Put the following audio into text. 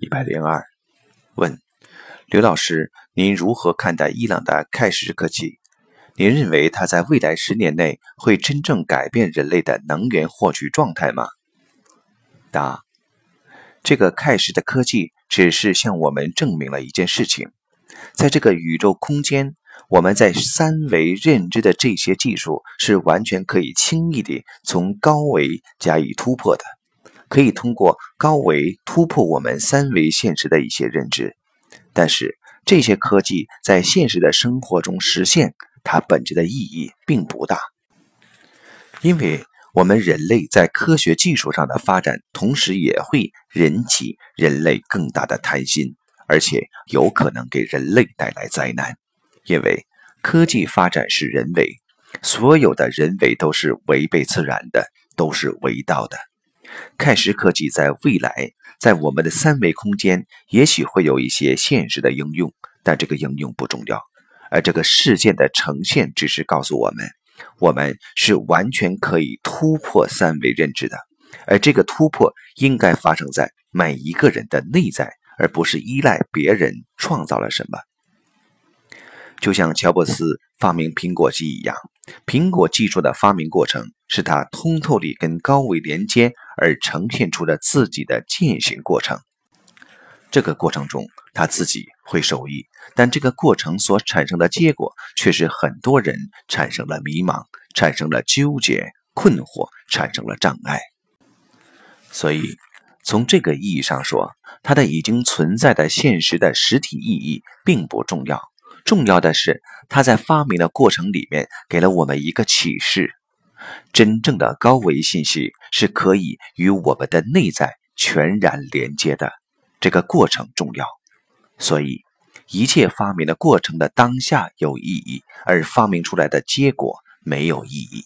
一百零二，问刘老师，您如何看待伊朗的开石科技？您认为它在未来十年内会真正改变人类的能源获取状态吗？答：这个开石的科技只是向我们证明了一件事情，在这个宇宙空间，我们在三维认知的这些技术是完全可以轻易地从高维加以突破的。可以通过高维突破我们三维现实的一些认知，但是这些科技在现实的生活中实现，它本质的意义并不大。因为我们人类在科学技术上的发展，同时也会引起人类更大的贪心，而且有可能给人类带来灾难。因为科技发展是人为，所有的人为都是违背自然的，都是违道的。开石科技在未来，在我们的三维空间，也许会有一些现实的应用，但这个应用不重要。而这个事件的呈现，只是告诉我们，我们是完全可以突破三维认知的。而这个突破应该发生在每一个人的内在，而不是依赖别人创造了什么。就像乔布斯发明苹果机一样，苹果技术的发明过程是他通透地跟高维连接而呈现出的自己的践行过程。这个过程中他自己会受益，但这个过程所产生的结果却是很多人产生了迷茫，产生了纠结、困惑，产生了障碍。所以，从这个意义上说，它的已经存在的现实的实体意义并不重要。重要的是，他在发明的过程里面给了我们一个启示：真正的高维信息是可以与我们的内在全然连接的。这个过程重要，所以一切发明的过程的当下有意义，而发明出来的结果没有意义。